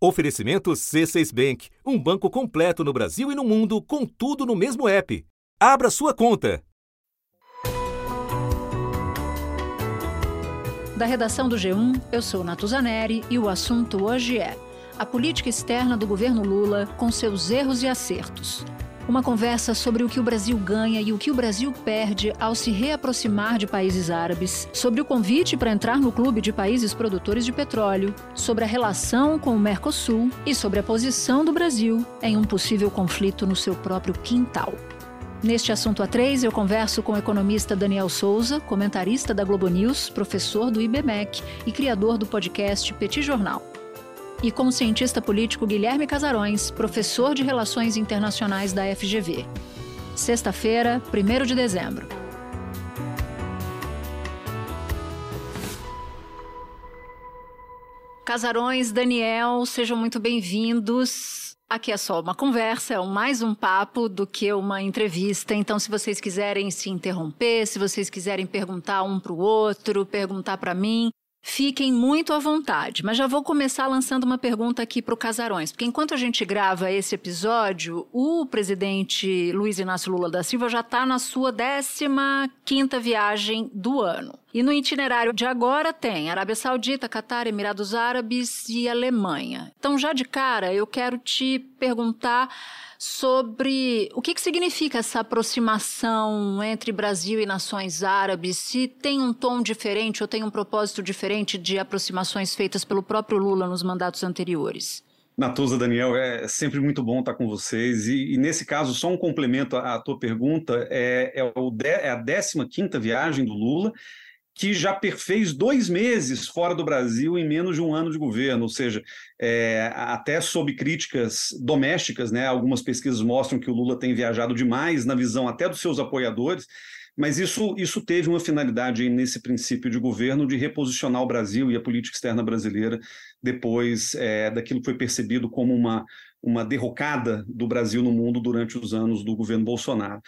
Oferecimento C6 Bank, um banco completo no Brasil e no mundo, com tudo no mesmo app. Abra sua conta. Da redação do G1, eu sou Natuzaneri e o assunto hoje é a política externa do governo Lula com seus erros e acertos. Uma conversa sobre o que o Brasil ganha e o que o Brasil perde ao se reaproximar de países árabes, sobre o convite para entrar no clube de países produtores de petróleo, sobre a relação com o Mercosul e sobre a posição do Brasil em um possível conflito no seu próprio quintal. Neste assunto A3, eu converso com o economista Daniel Souza, comentarista da Globo News, professor do IBMEC e criador do podcast Petit Jornal e com o cientista político Guilherme Casarões, professor de Relações Internacionais da FGV. Sexta-feira, 1 de dezembro. Casarões, Daniel, sejam muito bem-vindos. Aqui é só uma conversa, é mais um papo do que uma entrevista. Então, se vocês quiserem se interromper, se vocês quiserem perguntar um para o outro, perguntar para mim, Fiquem muito à vontade, mas já vou começar lançando uma pergunta aqui para o Casarões, porque enquanto a gente grava esse episódio, o presidente Luiz Inácio Lula da Silva já está na sua 15 viagem do ano. E no itinerário de agora tem Arábia Saudita, Catar, Emirados Árabes e Alemanha. Então, já de cara, eu quero te perguntar sobre o que, que significa essa aproximação entre Brasil e nações árabes, se tem um tom diferente ou tem um propósito diferente de aproximações feitas pelo próprio Lula nos mandatos anteriores. Natuza, Daniel, é sempre muito bom estar com vocês. E, e nesse caso, só um complemento à, à tua pergunta: é, é, de, é a 15 viagem do Lula que já perfez dois meses fora do Brasil em menos de um ano de governo, ou seja, é, até sob críticas domésticas, né? Algumas pesquisas mostram que o Lula tem viajado demais na visão até dos seus apoiadores. Mas isso, isso teve uma finalidade nesse princípio de governo de reposicionar o Brasil e a política externa brasileira depois é, daquilo que foi percebido como uma, uma derrocada do Brasil no mundo durante os anos do governo Bolsonaro.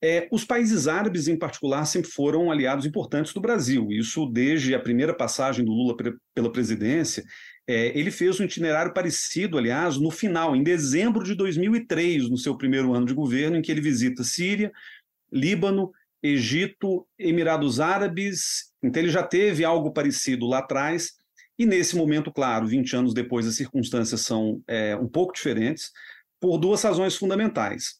É, os países árabes, em particular, sempre foram aliados importantes do Brasil. Isso desde a primeira passagem do Lula pela presidência. É, ele fez um itinerário parecido, aliás, no final, em dezembro de 2003, no seu primeiro ano de governo, em que ele visita Síria, Líbano, Egito, Emirados Árabes. Então, ele já teve algo parecido lá atrás. E nesse momento, claro, 20 anos depois, as circunstâncias são é, um pouco diferentes, por duas razões fundamentais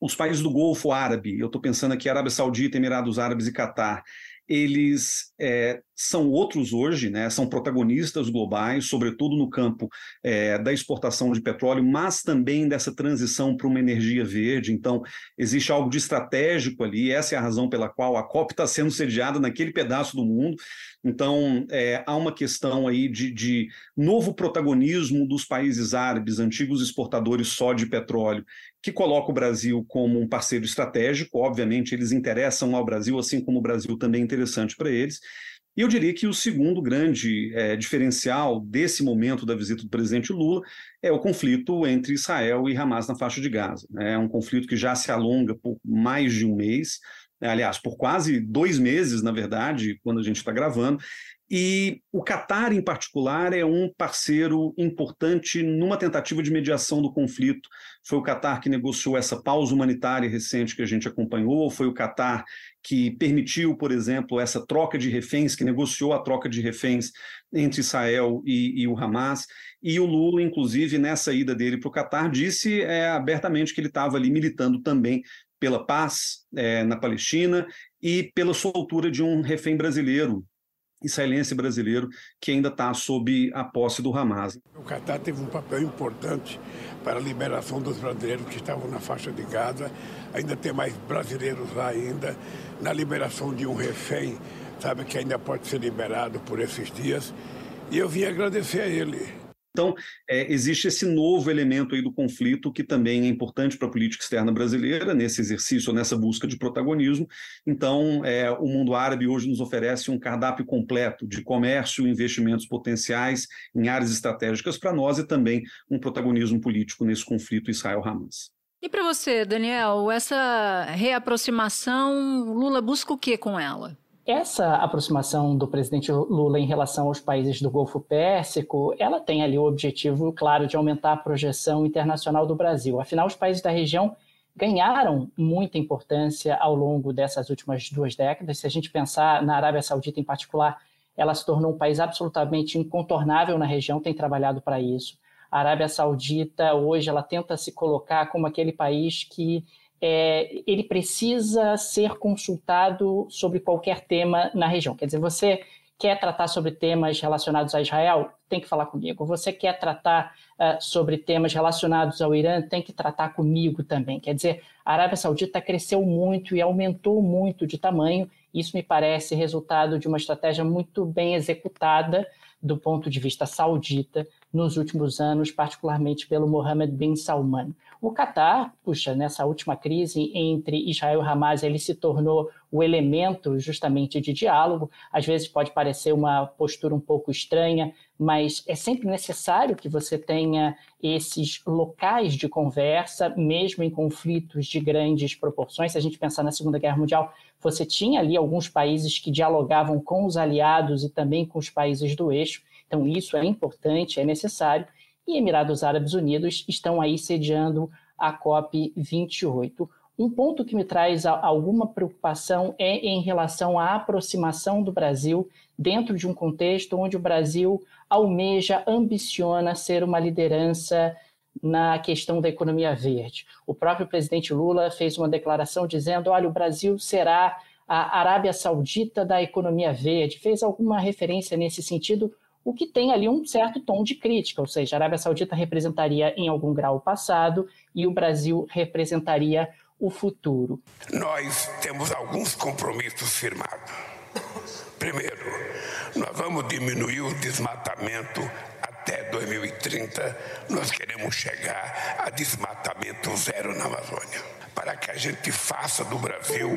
os países do Golfo Árabe, eu estou pensando aqui Arábia Saudita, Emirados Árabes e Catar, eles é, são outros hoje, né, são protagonistas globais, sobretudo no campo é, da exportação de petróleo, mas também dessa transição para uma energia verde. Então, existe algo de estratégico ali, essa é a razão pela qual a COP está sendo sediada naquele pedaço do mundo. Então, é, há uma questão aí de, de, novo protagonismo dos países árabes, antigos exportadores só de petróleo, que coloca o Brasil como um parceiro estratégico. Obviamente, eles interessam ao Brasil, assim como o Brasil também é interessante para eles. E eu diria que o segundo grande é, diferencial desse momento da visita do presidente Lula é o conflito entre Israel e Hamas na faixa de Gaza. É um conflito que já se alonga por mais de um mês, aliás, por quase dois meses, na verdade, quando a gente está gravando, e o Catar, em particular, é um parceiro importante numa tentativa de mediação do conflito. Foi o Catar que negociou essa pausa humanitária recente que a gente acompanhou, foi o Catar que permitiu, por exemplo, essa troca de reféns, que negociou a troca de reféns entre Israel e, e o Hamas. E o Lula, inclusive, nessa ida dele para o Catar, disse é, abertamente que ele estava ali militando também pela paz é, na Palestina e pela soltura de um refém brasileiro, israelense brasileiro que ainda está sob a posse do Hamas. O Catar teve um papel importante para a liberação dos brasileiros que estavam na faixa de Gaza. Ainda tem mais brasileiros lá ainda. Na liberação de um refém, sabe, que ainda pode ser liberado por esses dias. E eu vim agradecer a ele. Então, é, existe esse novo elemento aí do conflito que também é importante para a política externa brasileira, nesse exercício, nessa busca de protagonismo. Então, é, o mundo árabe hoje nos oferece um cardápio completo de comércio investimentos potenciais em áreas estratégicas para nós e também um protagonismo político nesse conflito Israel-Hamas. E para você, Daniel, essa reaproximação, Lula busca o que com ela? Essa aproximação do presidente Lula em relação aos países do Golfo Pérsico, ela tem ali o objetivo, claro, de aumentar a projeção internacional do Brasil. Afinal, os países da região ganharam muita importância ao longo dessas últimas duas décadas. Se a gente pensar na Arábia Saudita em particular, ela se tornou um país absolutamente incontornável na região, tem trabalhado para isso. A Arábia Saudita, hoje, ela tenta se colocar como aquele país que é, ele precisa ser consultado sobre qualquer tema na região. Quer dizer, você quer tratar sobre temas relacionados a Israel, tem que falar comigo. Você quer tratar uh, sobre temas relacionados ao Irã, tem que tratar comigo também. Quer dizer, a Arábia Saudita cresceu muito e aumentou muito de tamanho. Isso me parece resultado de uma estratégia muito bem executada do ponto de vista saudita nos últimos anos, particularmente pelo Mohammed bin Salman. O Catar, puxa, nessa última crise entre Israel e Hamas, ele se tornou o elemento justamente de diálogo. Às vezes pode parecer uma postura um pouco estranha, mas é sempre necessário que você tenha esses locais de conversa, mesmo em conflitos de grandes proporções. Se a gente pensar na Segunda Guerra Mundial, você tinha ali alguns países que dialogavam com os aliados e também com os países do eixo. Então, isso é importante, é necessário e Emirados Árabes Unidos estão aí sediando a COP28. Um ponto que me traz alguma preocupação é em relação à aproximação do Brasil dentro de um contexto onde o Brasil almeja, ambiciona ser uma liderança na questão da economia verde. O próprio presidente Lula fez uma declaração dizendo: olha, o Brasil será a Arábia Saudita da economia verde, fez alguma referência nesse sentido o que tem ali um certo tom de crítica, ou seja, a Arábia Saudita representaria em algum grau o passado e o Brasil representaria o futuro. Nós temos alguns compromissos firmados. Primeiro, nós vamos diminuir o desmatamento até 2030. Nós queremos chegar a desmatamento zero na Amazônia, para que a gente faça do Brasil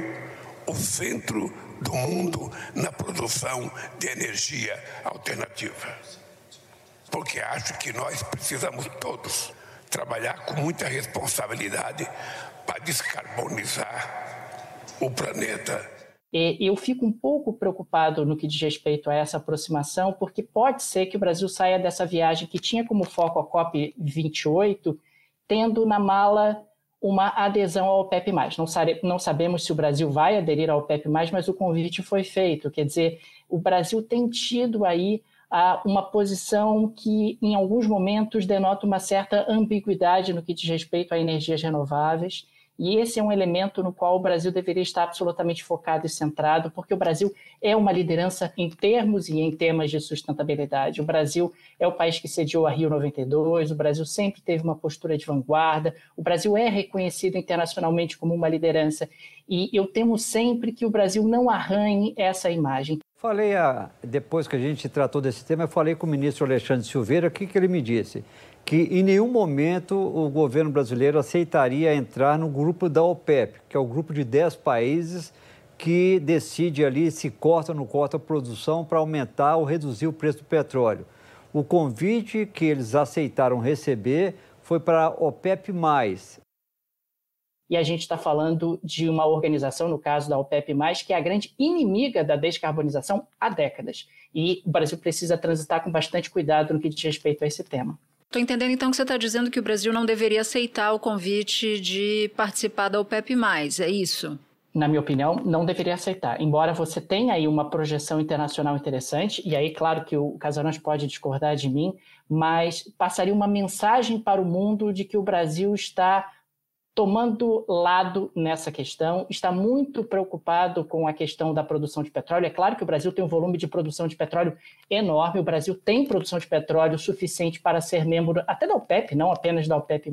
o centro do mundo na produção de energia alternativa. Porque acho que nós precisamos todos trabalhar com muita responsabilidade para descarbonizar o planeta. Eu fico um pouco preocupado no que diz respeito a essa aproximação, porque pode ser que o Brasil saia dessa viagem que tinha como foco a COP28, tendo na mala uma adesão ao OPEP+. Não, não sabemos se o Brasil vai aderir ao OPEP+, mas o convite foi feito. Quer dizer, o Brasil tem tido aí ah, uma posição que, em alguns momentos, denota uma certa ambiguidade no que diz respeito a energias renováveis. E esse é um elemento no qual o Brasil deveria estar absolutamente focado e centrado, porque o Brasil é uma liderança em termos e em temas de sustentabilidade. O Brasil é o país que sediou a Rio 92, o Brasil sempre teve uma postura de vanguarda, o Brasil é reconhecido internacionalmente como uma liderança. E eu temo sempre que o Brasil não arranhe essa imagem. Falei, a, depois que a gente tratou desse tema, eu falei com o ministro Alexandre Silveira, o que, que ele me disse? Que em nenhum momento o governo brasileiro aceitaria entrar no grupo da OPEP, que é o grupo de 10 países que decide ali se corta ou não corta a produção para aumentar ou reduzir o preço do petróleo. O convite que eles aceitaram receber foi para a OPEP+. E a gente está falando de uma organização, no caso da OPEP+, que é a grande inimiga da descarbonização há décadas. E o Brasil precisa transitar com bastante cuidado no que diz respeito a esse tema. Estou entendendo então que você está dizendo que o Brasil não deveria aceitar o convite de participar da OPEP+, é isso? Na minha opinião, não deveria aceitar. Embora você tenha aí uma projeção internacional interessante, e aí, claro que o Casarões pode discordar de mim, mas passaria uma mensagem para o mundo de que o Brasil está tomando lado nessa questão, está muito preocupado com a questão da produção de petróleo. É claro que o Brasil tem um volume de produção de petróleo enorme, o Brasil tem produção de petróleo suficiente para ser membro até da OPEP, não apenas da OPEP+,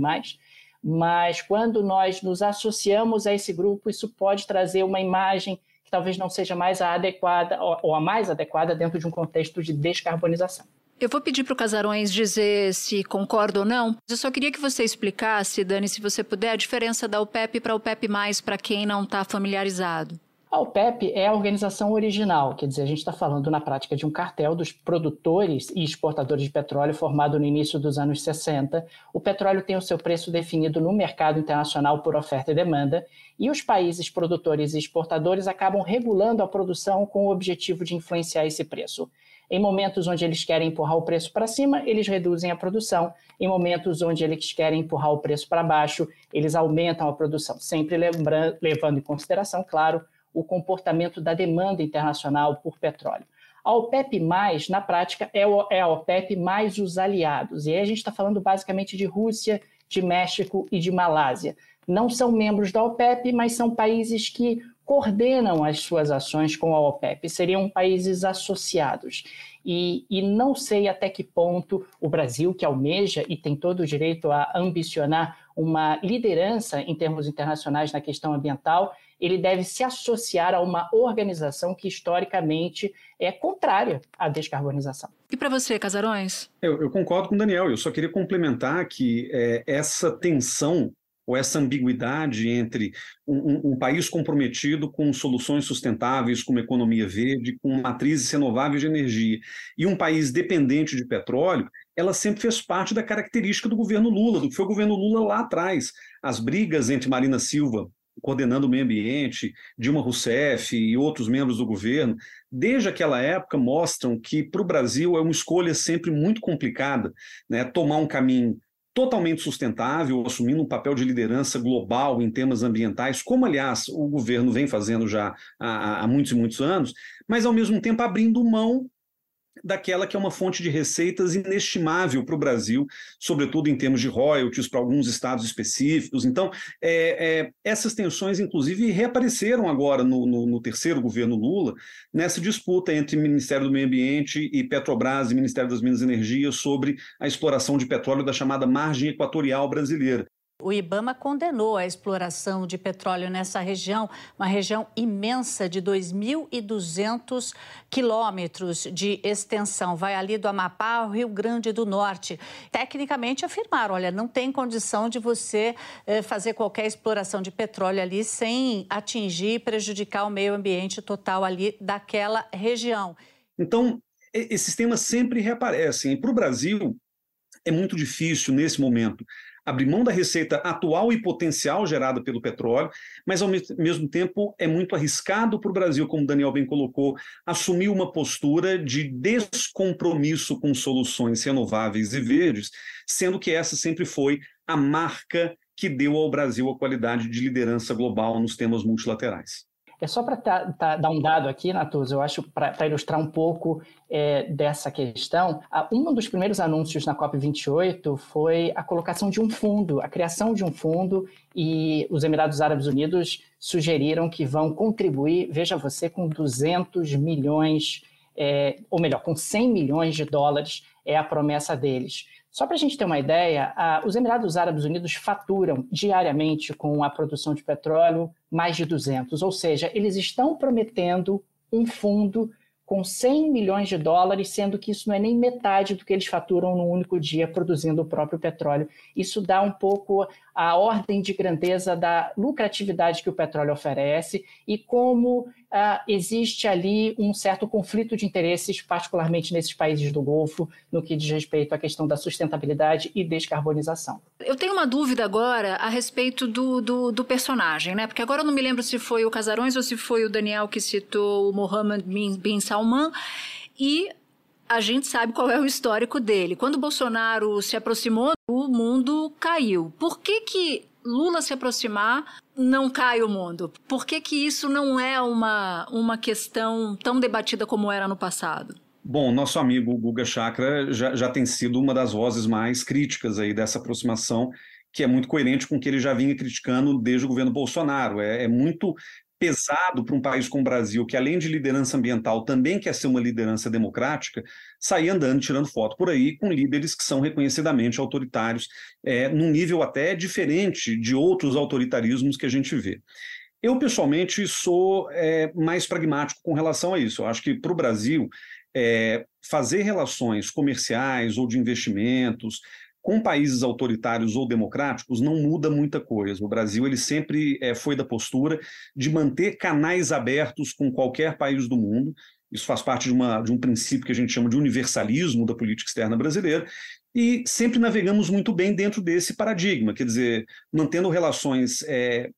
mas quando nós nos associamos a esse grupo, isso pode trazer uma imagem que talvez não seja mais a adequada ou a mais adequada dentro de um contexto de descarbonização. Eu vou pedir para o Casarões dizer se concorda ou não. Eu só queria que você explicasse, Dani, se você puder, a diferença da OPEP para a OPEP+, para quem não está familiarizado. A OPEP é a organização original, quer dizer, a gente está falando na prática de um cartel dos produtores e exportadores de petróleo formado no início dos anos 60. O petróleo tem o seu preço definido no mercado internacional por oferta e demanda, e os países produtores e exportadores acabam regulando a produção com o objetivo de influenciar esse preço. Em momentos onde eles querem empurrar o preço para cima, eles reduzem a produção. Em momentos onde eles querem empurrar o preço para baixo, eles aumentam a produção, sempre lembrando, levando em consideração, claro, o comportamento da demanda internacional por petróleo. A OPEP, na prática, é, é a OPEP mais os aliados. E aí a gente está falando basicamente de Rússia, de México e de Malásia. Não são membros da OPEP, mas são países que coordenam as suas ações com a OPEP, seriam países associados. E, e, não sei até que ponto o Brasil, que almeja e tem todo o direito a ambicionar uma liderança em termos internacionais na questão ambiental, ele deve se associar a uma organização que historicamente é contrária à descarbonização. E para você, Casarões? Eu, eu, concordo com o Daniel, eu só queria complementar que é, essa tensão ou essa ambiguidade entre um, um, país comprometido com soluções sustentáveis, com uma economia verde, com matrizes renováveis de energia, e um país dependente de petróleo, ela sempre fez parte da característica do governo Lula, do que foi o governo Lula lá atrás. As brigas entre Marina Silva, coordenando o meio ambiente, Dilma Rousseff e outros membros do governo, desde aquela época mostram que para o Brasil é uma escolha sempre muito complicada, né? tomar um caminho totalmente sustentável, assumindo um papel de liderança global em temas ambientais, como, aliás, o governo vem fazendo já há, há muitos e muitos anos, mas, ao mesmo tempo, abrindo mão daquela que é uma fonte de receitas inestimável para o Brasil, sobretudo em termos de royalties para alguns estados específicos. Então, é, é, essas tensões, inclusive, reapareceram agora no, no, no, terceiro governo Lula, nessa disputa entre Ministério do Meio Ambiente e Petrobras e Ministério das Minas e Energia sobre a exploração de petróleo da chamada margem equatorial brasileira. O Ibama condenou a exploração de petróleo nessa região, uma região imensa de 2.200 quilômetros de extensão. Vai ali do Amapá ao Rio Grande do Norte. Tecnicamente afirmaram, olha, não tem condição de você eh, fazer qualquer exploração de petróleo ali sem atingir e prejudicar o meio ambiente total ali daquela região. Então, esses temas sempre reaparecem. Para o Brasil, é muito difícil, nesse momento, abrir mão da receita atual e potencial gerada pelo petróleo, mas ao mesmo tempo é muito arriscado para o Brasil, como o Daniel bem colocou, assumir uma postura de descompromisso com soluções renováveis e verdes, sendo que essa sempre foi a marca que deu ao Brasil a qualidade de liderança global nos temas multilaterais. É só para tá, tá, dar um dado aqui, Natuza, eu acho, para ilustrar um pouco é, dessa questão, a, um dos primeiros anúncios na COP28 foi a colocação de um fundo, a criação de um fundo, e os Emirados Árabes Unidos sugeriram que vão contribuir, veja você, com 200 milhões, é, ou melhor, com 100 milhões de dólares, é a promessa deles. Só para a gente ter uma ideia, os Emirados Árabes Unidos faturam diariamente com a produção de petróleo mais de 200, ou seja, eles estão prometendo um fundo com 100 milhões de dólares, sendo que isso não é nem metade do que eles faturam num único dia produzindo o próprio petróleo. Isso dá um pouco a ordem de grandeza da lucratividade que o petróleo oferece e como ah, existe ali um certo conflito de interesses, particularmente nesses países do Golfo, no que diz respeito à questão da sustentabilidade e descarbonização. Eu tenho uma dúvida agora a respeito do, do, do personagem, né? Porque agora eu não me lembro se foi o Casarões ou se foi o Daniel que citou o Mohammed bin Salman. E a gente sabe qual é o histórico dele. Quando Bolsonaro se aproximou, o mundo caiu. Por que que Lula se aproximar, não cai o mundo? Por que que isso não é uma, uma questão tão debatida como era no passado? Bom, nosso amigo Guga Chakra já, já tem sido uma das vozes mais críticas aí dessa aproximação, que é muito coerente com o que ele já vinha criticando desde o governo Bolsonaro. É, é muito pesado para um país como o Brasil, que além de liderança ambiental também quer ser uma liderança democrática, sair andando tirando foto por aí com líderes que são reconhecidamente autoritários, é, num nível até diferente de outros autoritarismos que a gente vê. Eu, pessoalmente, sou é, mais pragmático com relação a isso. Eu acho que para o Brasil, é, fazer relações comerciais ou de investimentos com países autoritários ou democráticos não muda muita coisa. O Brasil ele sempre é, foi da postura de manter canais abertos com qualquer país do mundo. Isso faz parte de, uma, de um princípio que a gente chama de universalismo da política externa brasileira. E sempre navegamos muito bem dentro desse paradigma, quer dizer, mantendo relações é,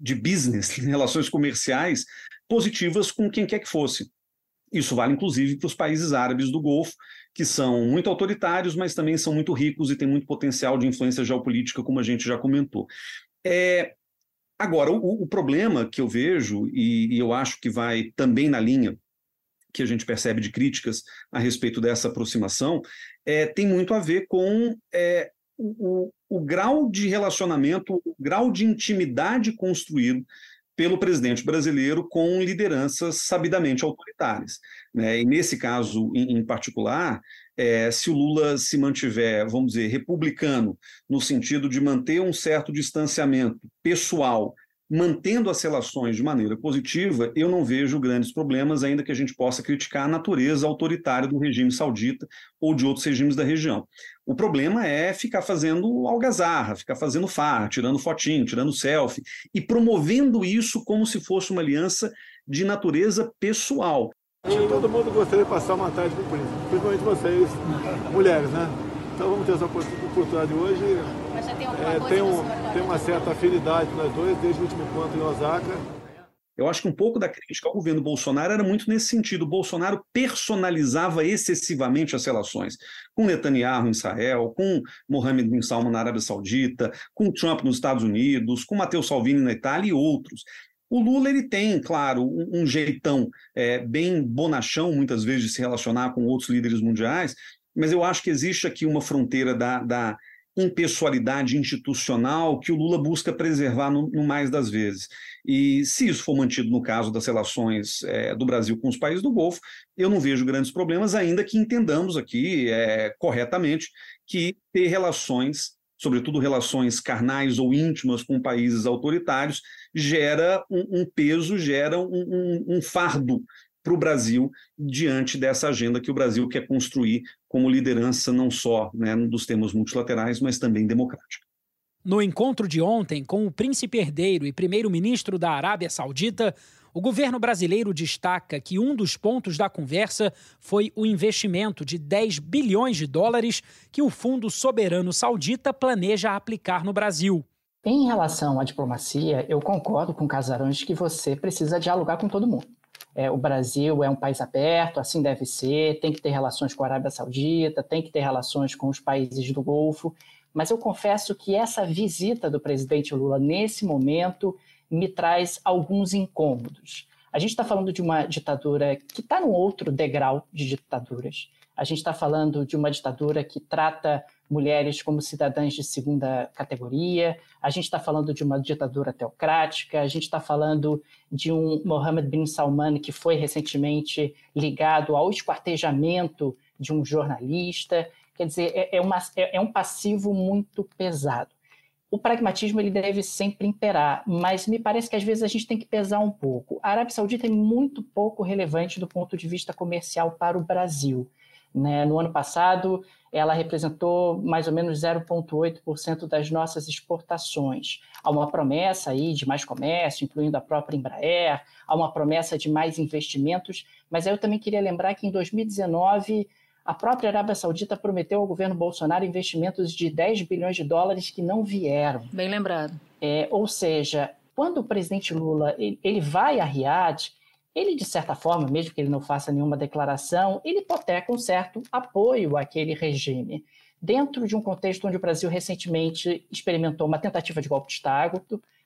de business, relações comerciais positivas com quem quer que fosse. Isso vale, inclusive, para os países árabes do Golfo, que são muito autoritários, mas também são muito ricos e têm muito potencial de influência geopolítica, como a gente já comentou. É, agora, o, o, problema que eu vejo, e, e eu acho que vai também na linha que a gente percebe de críticas a respeito dessa aproximação, é, tem muito a ver com é, o, o, grau de relacionamento, o grau de intimidade construído pelo presidente brasileiro com lideranças sabidamente autoritárias. Né? E nesse caso em, em particular, é, se o Lula se mantiver, vamos dizer, republicano, no sentido de manter um certo distanciamento pessoal mantendo as relações de maneira positiva, eu não vejo grandes problemas, ainda que a gente possa criticar a natureza autoritária do regime saudita ou de outros regimes da região. O problema é ficar fazendo algazarra, ficar fazendo farra, tirando fotinho, tirando selfie e promovendo isso como se fosse uma aliança de natureza pessoal. Todo mundo gostaria de passar uma tarde com o príncipe, principalmente vocês, mulheres, né? Então vamos ter essa oportunidade hoje. Mas já tem alguma é, coisa tem, um, tem uma certa afinidade nós dois, desde o último encontro em Osaka. Eu acho que um pouco da crítica ao governo Bolsonaro era muito nesse sentido. O Bolsonaro personalizava excessivamente as relações com Netanyahu em Israel, com Mohammed bin Salman na Arábia Saudita, com Trump nos Estados Unidos, com Matteo Salvini na Itália e outros. O Lula ele tem, claro, um, um jeitão é, bem bonachão, muitas vezes, de se relacionar com outros líderes mundiais, mas eu acho que existe aqui uma fronteira da, da impessoalidade institucional que o Lula busca preservar no, no, mais das vezes. E se isso for mantido no caso das relações é, do Brasil com os países do Golfo, eu não vejo grandes problemas, ainda que entendamos aqui é, corretamente que ter relações, sobretudo relações carnais ou íntimas com países autoritários, gera um, um peso, gera um, um, um fardo para o Brasil diante dessa agenda que o Brasil quer construir como liderança não só né, dos temas multilaterais, mas também democrática. No encontro de ontem com o príncipe herdeiro e primeiro-ministro da Arábia Saudita, o governo brasileiro destaca que um dos pontos da conversa foi o investimento de 10 bilhões de dólares que o Fundo Soberano Saudita planeja aplicar no Brasil. Em relação à diplomacia, eu concordo com Casarões que você precisa dialogar com todo mundo. É, o Brasil é um país aberto, assim deve ser, tem que ter relações com a Arábia Saudita, tem que ter relações com os países do Golfo, mas eu confesso que essa visita do presidente Lula nesse momento me traz alguns incômodos. A gente está falando de uma ditadura que está num outro degrau de ditaduras. A gente está falando de uma ditadura que trata mulheres como cidadãs de segunda categoria, a gente está falando de uma ditadura teocrática, a gente está falando de um Mohammed bin Salman que foi recentemente ligado ao esquartejamento de um jornalista. Quer dizer, é, é, uma, é, é um passivo muito pesado. O pragmatismo ele deve sempre imperar, mas me parece que às vezes a gente tem que pesar um pouco. A Arábia Saudita é muito pouco relevante do ponto de vista comercial para o Brasil. Né? No ano passado, ela representou mais ou menos 0,8% das nossas exportações. Há uma promessa aí de mais comércio, incluindo a própria Embraer, há uma promessa de mais investimentos, mas eu também queria lembrar que em 2019 a própria Arábia Saudita prometeu ao governo Bolsonaro investimentos de 10 bilhões de dólares que não vieram. Bem lembrado. É, ou seja, quando o presidente Lula ele vai a Riad, ele, de certa forma, mesmo que ele não faça nenhuma declaração, ele hipoteca um certo apoio àquele regime. Dentro de um contexto onde o Brasil recentemente experimentou uma tentativa de golpe de Estado,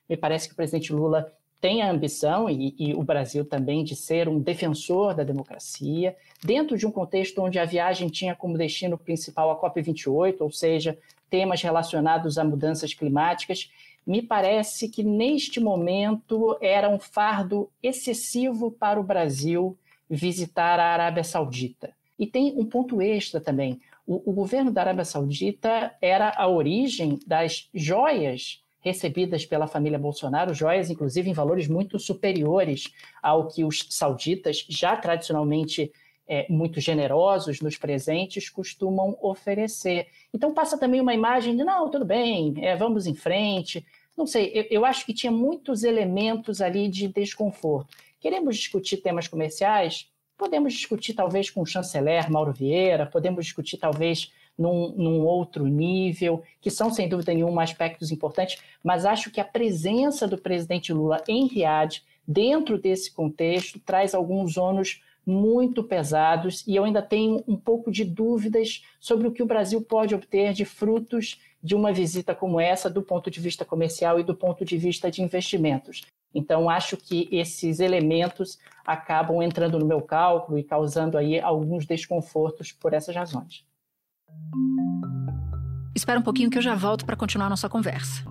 me parece que o presidente Lula tem a ambição, e, e, o Brasil também, de ser um defensor da democracia, dentro de um contexto onde a viagem tinha como destino principal a COP28, ou seja, temas relacionados a mudanças climáticas, me parece que neste momento era um fardo excessivo para o Brasil visitar a Arábia Saudita. E tem um ponto extra também. O, o governo da Arábia Saudita era a origem das joias recebidas pela família Bolsonaro, joias inclusive em valores muito superiores ao que os sauditas já tradicionalmente é, muito generosos nos presentes costumam oferecer. Então passa também uma imagem de não, tudo bem, é, vamos em frente. Não sei, eu, eu acho que tinha muitos elementos ali de desconforto. Queremos discutir temas comerciais? Podemos discutir talvez com o chanceler Mauro Vieira, podemos discutir talvez num, num, outro nível, que são sem dúvida nenhuma aspectos importantes, mas acho que a presença do presidente Lula em Riad, dentro desse contexto, traz alguns ônus muito pesados e eu ainda tenho um pouco de dúvidas sobre o que o Brasil pode obter de frutos de uma visita como essa do ponto de vista comercial e do ponto de vista de investimentos. Então, acho que esses elementos acabam entrando no meu cálculo e causando aí alguns desconfortos por essas razões. Espera um pouquinho que eu já volto para continuar nossa conversa.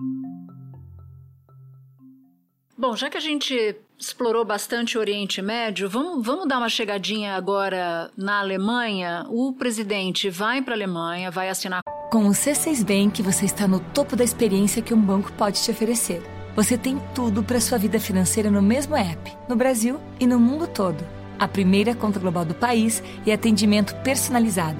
Bom, já que a gente explorou bastante o Oriente Médio, vamos, vamos dar uma chegadinha agora na Alemanha. O presidente vai para a Alemanha, vai assinar. Com o C6 Bank, você está no topo da experiência que um banco pode te oferecer. Você tem tudo para sua vida financeira no mesmo app, no Brasil e no mundo todo. A primeira conta global do país e atendimento personalizado,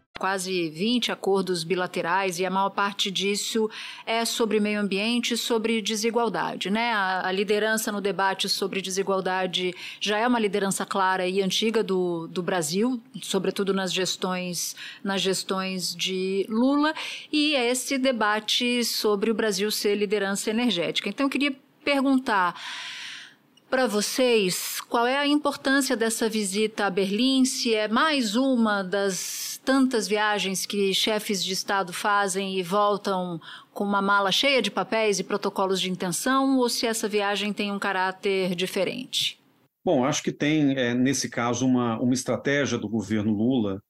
quase 20 acordos bilaterais e a maior parte disso é sobre meio ambiente sobre desigualdade. Né? A, a, liderança no debate sobre desigualdade já é uma liderança clara e antiga do, do Brasil, sobretudo nas gestões, nas gestões de Lula, e é esse debate sobre o Brasil ser liderança energética. Então, eu queria perguntar para vocês qual é a importância dessa visita a Berlim, se é mais uma das tantas viagens que chefes de Estado fazem e voltam com uma mala cheia de papéis e protocolos de intenção, ou se essa viagem tem um caráter diferente? Bom, acho que tem, é, nesse caso, uma, uma estratégia do governo Lula,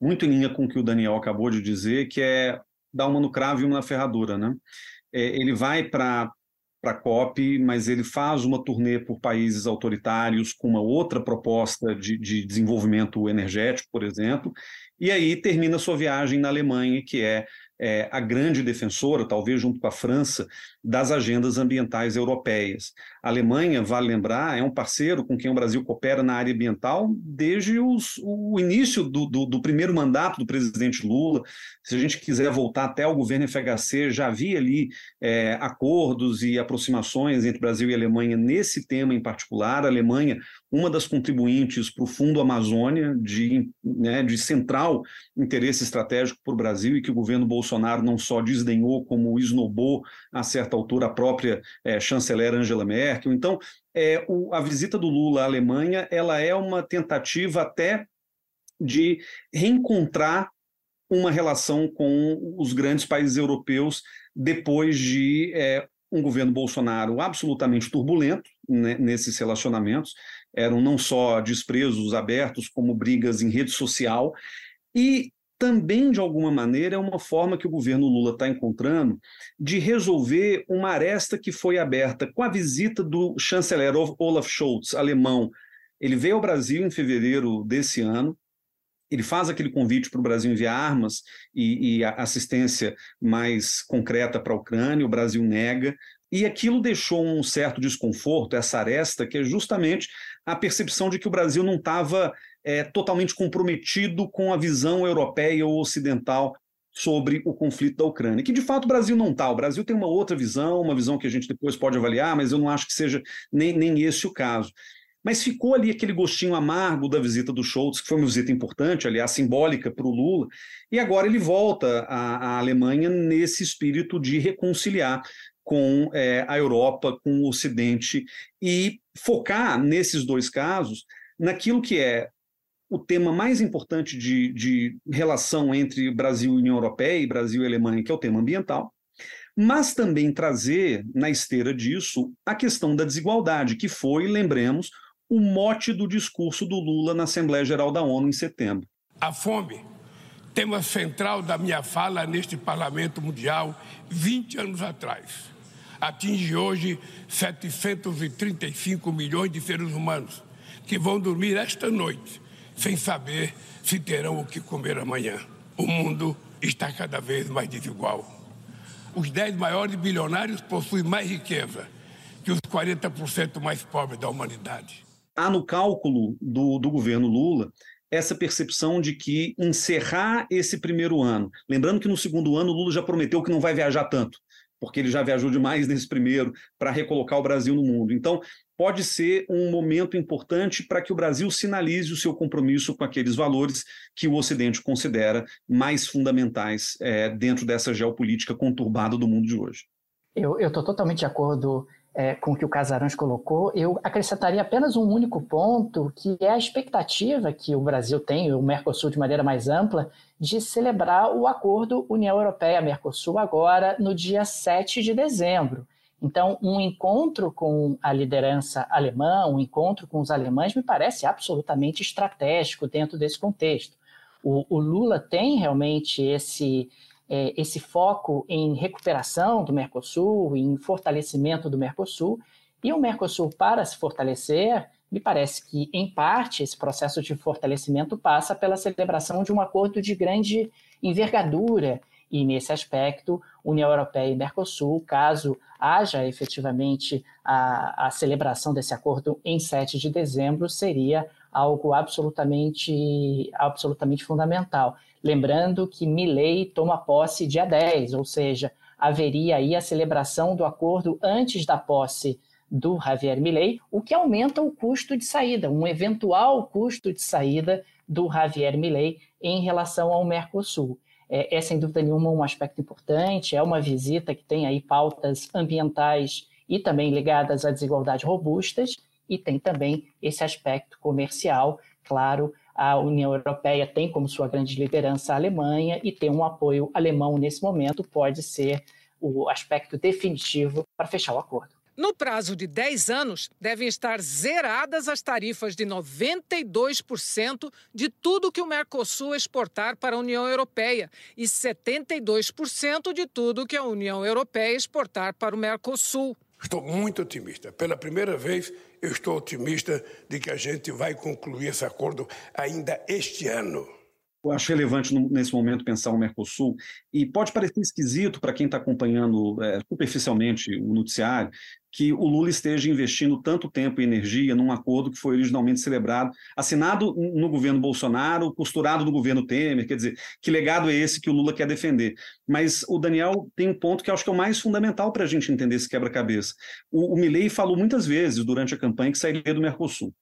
muito em linha com o que o Daniel acabou de dizer, que é dar uma no cravo e uma na ferradura. Né? É, ele vai para a COP, mas ele faz uma turnê por países autoritários com uma outra proposta de, de desenvolvimento energético, por exemplo, e aí termina sua viagem na Alemanha, que é é, a grande defensora, talvez junto com a França, das agendas ambientais europeias. A Alemanha, vale lembrar, é um parceiro com quem o Brasil coopera na área ambiental desde os, o início do, do, do, primeiro mandato do presidente Lula. Se a gente quiser voltar até o governo FHC, já havia ali é, acordos e aproximações entre Brasil e Alemanha nesse tema em particular. A Alemanha, uma das contribuintes para o Fundo Amazônia, de, né, de central interesse estratégico para o Brasil e que o governo Bolsonaro não só desdenhou, como esnobou, a certa altura, a própria é, chanceler Angela Merkel. Então, é, o, a visita do Lula à Alemanha ela é uma tentativa até de reencontrar uma relação com os grandes países europeus depois de é, um governo Bolsonaro absolutamente turbulento né, nesses relacionamentos. Eram não só desprezos abertos, como brigas em rede social. E também, de alguma maneira, é uma forma que o governo Lula está encontrando de resolver uma aresta que foi aberta com a visita do chanceler Olaf Scholz, alemão. Ele veio ao Brasil em fevereiro desse ano, ele faz aquele convite para o Brasil enviar armas e, e assistência mais concreta para a Ucrânia, o Brasil nega, e aquilo deixou um certo desconforto, essa aresta, que é justamente a percepção de que o Brasil não estava é, totalmente comprometido com a visão europeia ou ocidental sobre o conflito da Ucrânia, que de fato o Brasil não está. O Brasil tem uma outra visão, uma visão que a gente depois pode avaliar, mas eu não acho que seja nem, nem esse o caso. Mas ficou ali aquele gostinho amargo da visita do Scholz, que foi uma visita importante, aliás, simbólica para o Lula, e agora ele volta à, Alemanha nesse espírito de reconciliar com é, a Europa, com o Ocidente, e focar nesses dois casos naquilo que é o tema mais importante de, de relação entre Brasil e União Europeia e Brasil e Alemanha, que é o tema ambiental, mas também trazer na esteira disso a questão da desigualdade, que foi, lembremos, o mote do discurso do Lula na Assembleia Geral da ONU em setembro. A fome, tema central da minha fala neste Parlamento Mundial 20 anos atrás, atinge hoje 735 milhões de seres humanos que vão dormir esta noite sem saber se terão o que comer amanhã. O mundo está cada vez mais desigual. Os 10 maiores bilionários possuem mais riqueza que os 40% mais pobres da humanidade. Há no cálculo do, do governo Lula essa percepção de que encerrar esse primeiro ano, lembrando que no segundo ano Lula já prometeu que não vai viajar tanto, porque ele já viajou demais nesse primeiro para recolocar o Brasil no mundo. Então, pode ser um momento importante para que o Brasil sinalize o seu compromisso com aqueles valores que o Ocidente considera mais fundamentais é, dentro dessa geopolítica conturbada do mundo de hoje. Eu estou totalmente de acordo é, com que o Casarões colocou, eu acrescentaria apenas um único ponto, que é a expectativa que o Brasil tem, o Mercosul de maneira mais ampla, de celebrar o acordo União Europeia-Mercosul agora no dia 7 de dezembro. Então, um encontro com a liderança alemã, um encontro com os alemães, me parece absolutamente estratégico dentro desse contexto. O, o Lula tem realmente esse, é, esse foco em recuperação do Mercosul, em fortalecimento do Mercosul, e o Mercosul, para se fortalecer, me parece que, em parte, esse processo de fortalecimento passa pela celebração de um acordo de grande envergadura, e nesse aspecto, União Europeia e Mercosul, caso haja efetivamente a, a celebração desse acordo em 7 de dezembro, seria algo absolutamente, absolutamente fundamental. Lembrando que Milley toma posse dia 10, ou seja, haveria aí a celebração do acordo antes da posse do Javier Milley, o que aumenta o custo de saída, um eventual custo de saída do Javier Milley em relação ao Mercosul. É, é sem dúvida nenhuma um aspecto importante, é uma visita que tem aí pautas ambientais e também ligadas à desigualdade robustas, e tem também esse aspecto comercial, claro, a União Europeia tem como sua grande liderança a Alemanha e ter um apoio alemão nesse momento pode ser o aspecto definitivo para fechar o acordo. No prazo de 10 anos, devem estar zeradas as tarifas de 92% de tudo que o Mercosul exportar para a União Europeia e 72% de tudo que a União Europeia exportar para o Mercosul. Estou muito otimista. Pela primeira vez, eu estou otimista de que a gente vai concluir esse acordo ainda este ano. Eu acho relevante nesse momento pensar o Mercosul, e pode parecer esquisito para quem está acompanhando é, superficialmente o noticiário, que o Lula esteja investindo tanto tempo e energia num acordo que foi originalmente celebrado, assinado no governo Bolsonaro, costurado no governo Temer, quer dizer, que legado é esse que o Lula quer defender? Mas o Daniel tem um ponto que acho que é o mais fundamental para a gente entender esse quebra-cabeça. O, o Milley falou muitas vezes durante a campanha que sairia do Mercosul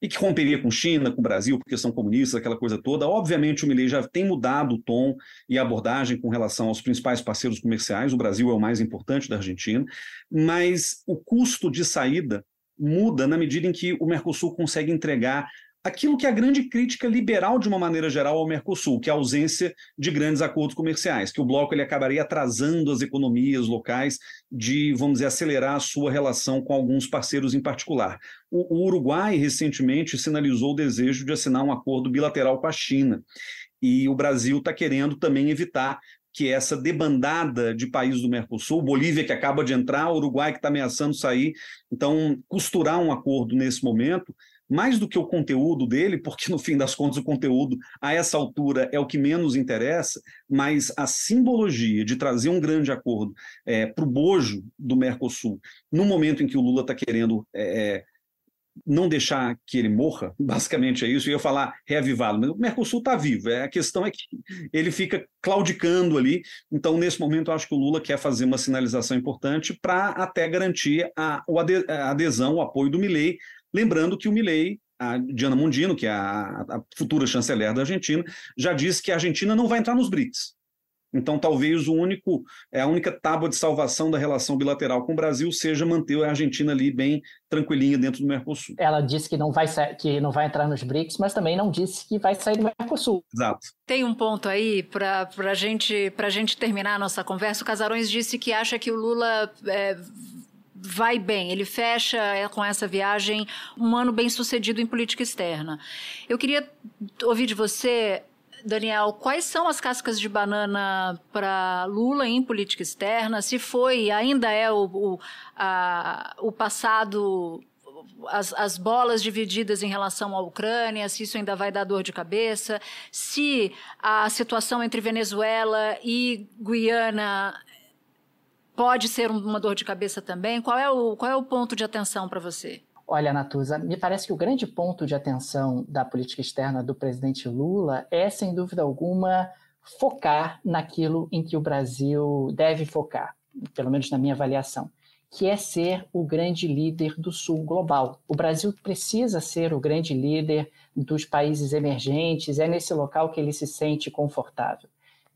e que romperia com China, com o Brasil, porque são comunistas, aquela coisa toda. Obviamente, o Milley já tem mudado o tom e a abordagem com relação aos principais parceiros comerciais. O Brasil é o mais importante da Argentina, mas o custo de saída muda na medida em que o Mercosul consegue entregar aquilo que é a grande crítica liberal, de uma maneira geral, ao Mercosul, que é a ausência de grandes acordos comerciais, que o bloco ele acabaria atrasando as economias locais de, vamos dizer, acelerar a sua relação com alguns parceiros em particular. O, o Uruguai, recentemente, sinalizou o desejo de assinar um acordo bilateral com a China. E o Brasil está querendo também evitar que essa debandada de países do Mercosul, Bolívia que acaba de entrar, Uruguai que está ameaçando sair, então costurar um acordo nesse momento mais do que o conteúdo dele, porque no fim das contas o conteúdo a essa altura é o que menos interessa, mas a simbologia de trazer um grande acordo é, para o bojo do Mercosul, no momento em que o Lula está querendo é, é, não deixar que ele morra, basicamente é isso, eu ia falar reavivá-lo, mas o Mercosul está vivo, é, a questão é que ele fica claudicando ali, então nesse momento eu acho que o Lula quer fazer uma sinalização importante para até garantir a, a adesão, o apoio do Milei Lembrando que o Milley, a Diana Mondino, que é a, a futura chanceler da Argentina, já disse que a Argentina não vai entrar nos BRICS. Então, talvez o único, é a única tábua de salvação da relação bilateral com o Brasil seja manter a Argentina ali bem tranquilinha dentro do Mercosul. Ela disse que não vai que não vai entrar nos BRICS, mas também não disse que vai sair do Mercosul. Exato. Tem um ponto aí para a gente, gente terminar a nossa conversa. O Casarões disse que acha que o Lula é, vai bem, ele fecha é, com essa viagem um ano bem sucedido em política externa. Eu queria ouvir de você, Daniel, quais são as cascas de banana para Lula em política externa? Se foi, ainda é o, o, a, o passado as, as bolas divididas em relação à Ucrânia, se isso ainda vai dar dor de cabeça, se a situação entre Venezuela e Guiana pode ser uma dor de cabeça também. Qual é o, qual é o ponto de atenção para você? Olha, Natuza, me parece que o grande ponto de atenção da política externa do presidente Lula é, sem dúvida alguma, focar naquilo em que o Brasil deve focar, pelo menos na minha avaliação, que é ser o grande líder do Sul global. O Brasil precisa ser o grande líder dos países emergentes, é nesse local que ele se sente confortável.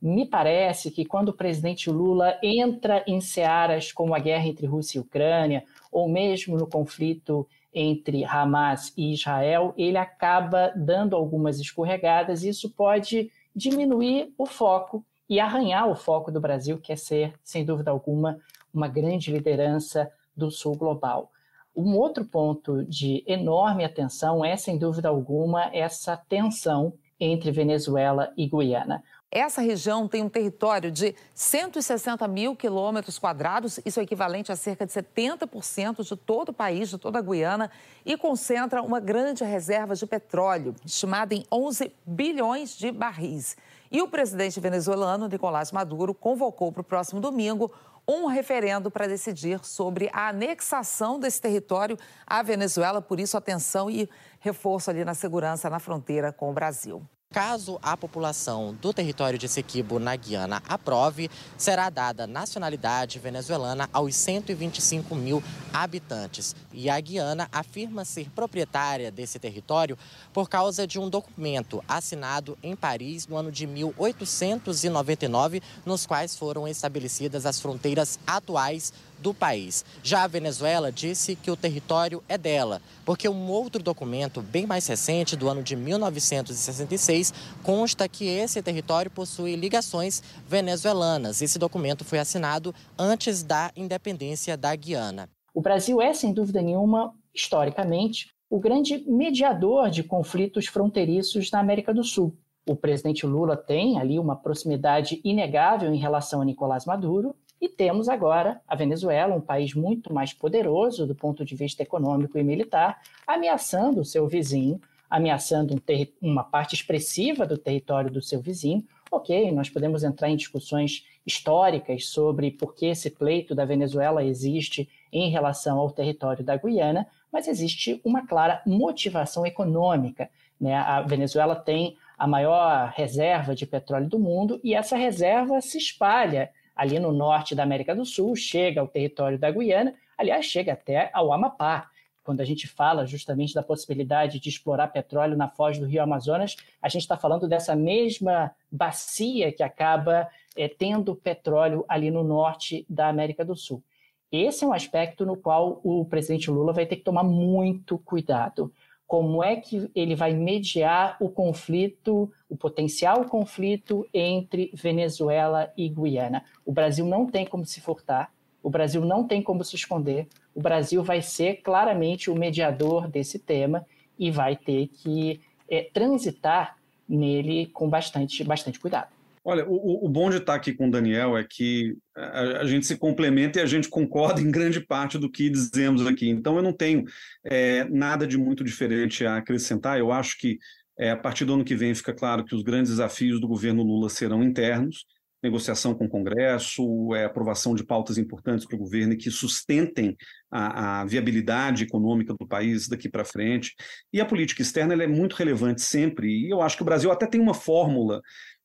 Me parece que quando o presidente Lula entra em searas como a guerra entre Rússia e Ucrânia, ou mesmo no conflito entre Hamas e Israel, ele acaba dando algumas escorregadas, e isso pode diminuir o foco e arranhar o foco do Brasil, que é ser, sem dúvida alguma, uma grande liderança do Sul global. Um outro ponto de enorme atenção é, sem dúvida alguma, essa tensão entre Venezuela e Guiana. Essa região tem um território de 160 mil quilômetros quadrados, isso é equivalente a cerca de 70% de todo o país, de toda a Guiana, e concentra uma grande reserva de petróleo, estimada em 11 bilhões de barris. E o presidente venezuelano, Nicolás Maduro, convocou para o próximo domingo um referendo para decidir sobre a anexação desse território à Venezuela, por isso atenção e reforço ali na segurança na fronteira com o Brasil. Caso a população do território de Sequibo, na Guiana, aprove, será dada nacionalidade venezuelana aos 125 mil habitantes. E a Guiana afirma ser proprietária desse território por causa de um documento assinado em Paris no ano de 1899, nos quais foram estabelecidas as fronteiras atuais do país. Já a Venezuela disse que o território é dela, porque um outro documento bem mais recente, do ano de 1966, consta que esse território possui ligações venezuelanas. Esse documento foi assinado antes da independência da Guiana. O Brasil é, sem dúvida nenhuma, historicamente, o grande mediador de conflitos fronteiriços na América do Sul. O presidente Lula tem ali uma proximidade inegável em relação a Nicolás Maduro, e temos agora a Venezuela, um país muito mais poderoso do ponto de vista econômico e militar, ameaçando o seu vizinho, ameaçando um uma parte expressiva do território do seu vizinho. Ok, nós podemos entrar em discussões históricas sobre por que esse pleito da Venezuela existe em relação ao território da Guiana, mas existe uma clara motivação econômica. Né? A Venezuela tem a maior reserva de petróleo do mundo e essa reserva se espalha ali no norte da América do Sul, chega ao território da Guiana, aliás, chega até ao Amapá. Quando a gente fala justamente da possibilidade de explorar petróleo na foz do rio Amazonas, a gente está falando dessa mesma bacia que acaba é, tendo petróleo ali no norte da América do Sul. Esse é um aspecto no qual o presidente Lula vai ter que tomar muito cuidado como é que ele vai mediar o conflito, o potencial conflito entre Venezuela e Guiana. O Brasil não tem como se furtar, o Brasil não tem como se esconder, o Brasil vai ser claramente o mediador desse tema e vai ter que é, transitar nele com bastante, bastante cuidado. Olha, o, o bom de estar aqui com o Daniel é que a, a, gente se complementa e a gente concorda em grande parte do que dizemos aqui. Então, eu não tenho é, nada de muito diferente a acrescentar. Eu acho que é, a partir do ano que vem fica claro que os grandes desafios do governo Lula serão internos, negociação com o Congresso, é, aprovação de pautas importantes para o governo e que sustentem a, a viabilidade econômica do país daqui para frente. E a política externa é muito relevante sempre, e eu acho que o Brasil até tem uma fórmula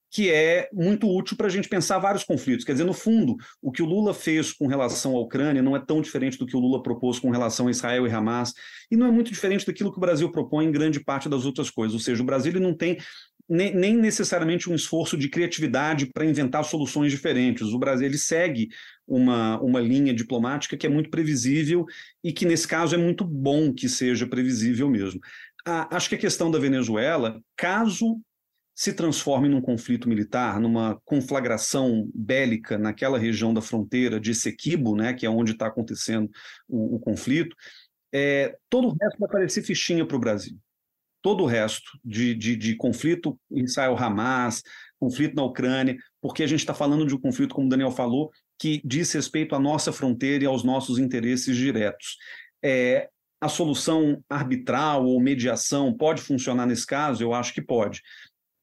que é muito útil para a gente pensar vários conflitos. Quer dizer, no fundo, o que o Lula fez com relação à Ucrânia não é tão diferente do que o Lula propôs com relação a Israel e Hamas, e não é muito diferente daquilo que o Brasil propõe em grande parte das outras coisas. Ou seja, o Brasil não tem nem, nem necessariamente um esforço de criatividade para inventar soluções diferentes. O Brasil ele segue uma, uma linha diplomática que é muito previsível e que, nesse caso, é muito bom que seja previsível mesmo. Ah, acho que a questão da Venezuela, caso se transforme num conflito militar, numa conflagração bélica naquela região da fronteira de Sequibo, né, que é onde está acontecendo o, o conflito, é, todo o resto vai parecer fichinha para o Brasil. Todo o resto de, de, de conflito Israel-Hamas, conflito na Ucrânia, porque a gente está falando de um conflito, como o Daniel falou, que diz respeito à nossa fronteira e aos nossos interesses diretos. É, a solução arbitral ou mediação pode funcionar nesse caso? Eu acho que pode.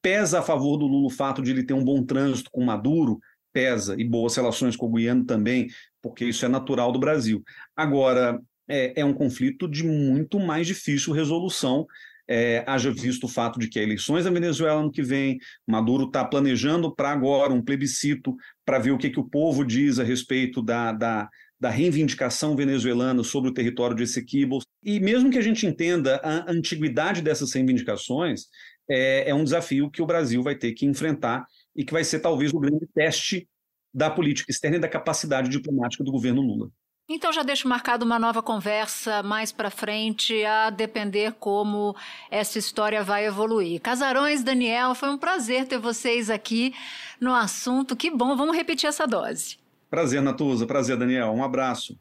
Pesa a favor do Lula o fato de ele ter um bom trânsito com Maduro? Pesa. E boas relações com o Guiano também, porque isso é natural do Brasil. Agora, é, é um conflito de muito mais difícil resolução é, haja visto o fato de que há eleições na Venezuela ano que vem, Maduro está planejando para agora um plebiscito para ver o que, que o povo diz a respeito da, da, da reivindicação venezuelana sobre o território de Essequibo. E mesmo que a gente entenda a antiguidade dessas reivindicações, é, é um desafio que o Brasil vai ter que enfrentar e que vai ser talvez o grande teste da política externa e da capacidade diplomática do governo Lula. Então já deixo marcado uma nova conversa mais para frente, a depender como essa história vai evoluir. Casarões, Daniel, foi um prazer ter vocês aqui no assunto. Que bom, vamos repetir essa dose. Prazer, Natuza. Prazer, Daniel. Um abraço.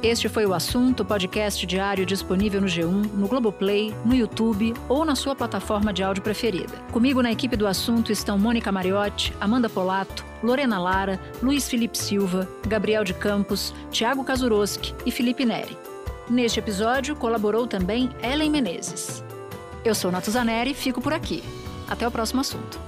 Este foi o assunto, podcast diário disponível no G1, no Globoplay, no YouTube ou na sua plataforma de áudio preferida. Comigo na equipe do assunto estão Mônica Mariotti, Amanda Polato, Lorena Lara, Luiz Felipe Silva, Gabriel de Campos, Tiago Kazuroski e Felipe Neri. Neste episódio colaborou também Ellen Menezes. Eu sou Natuzaneri e fico por aqui. Até o próximo assunto.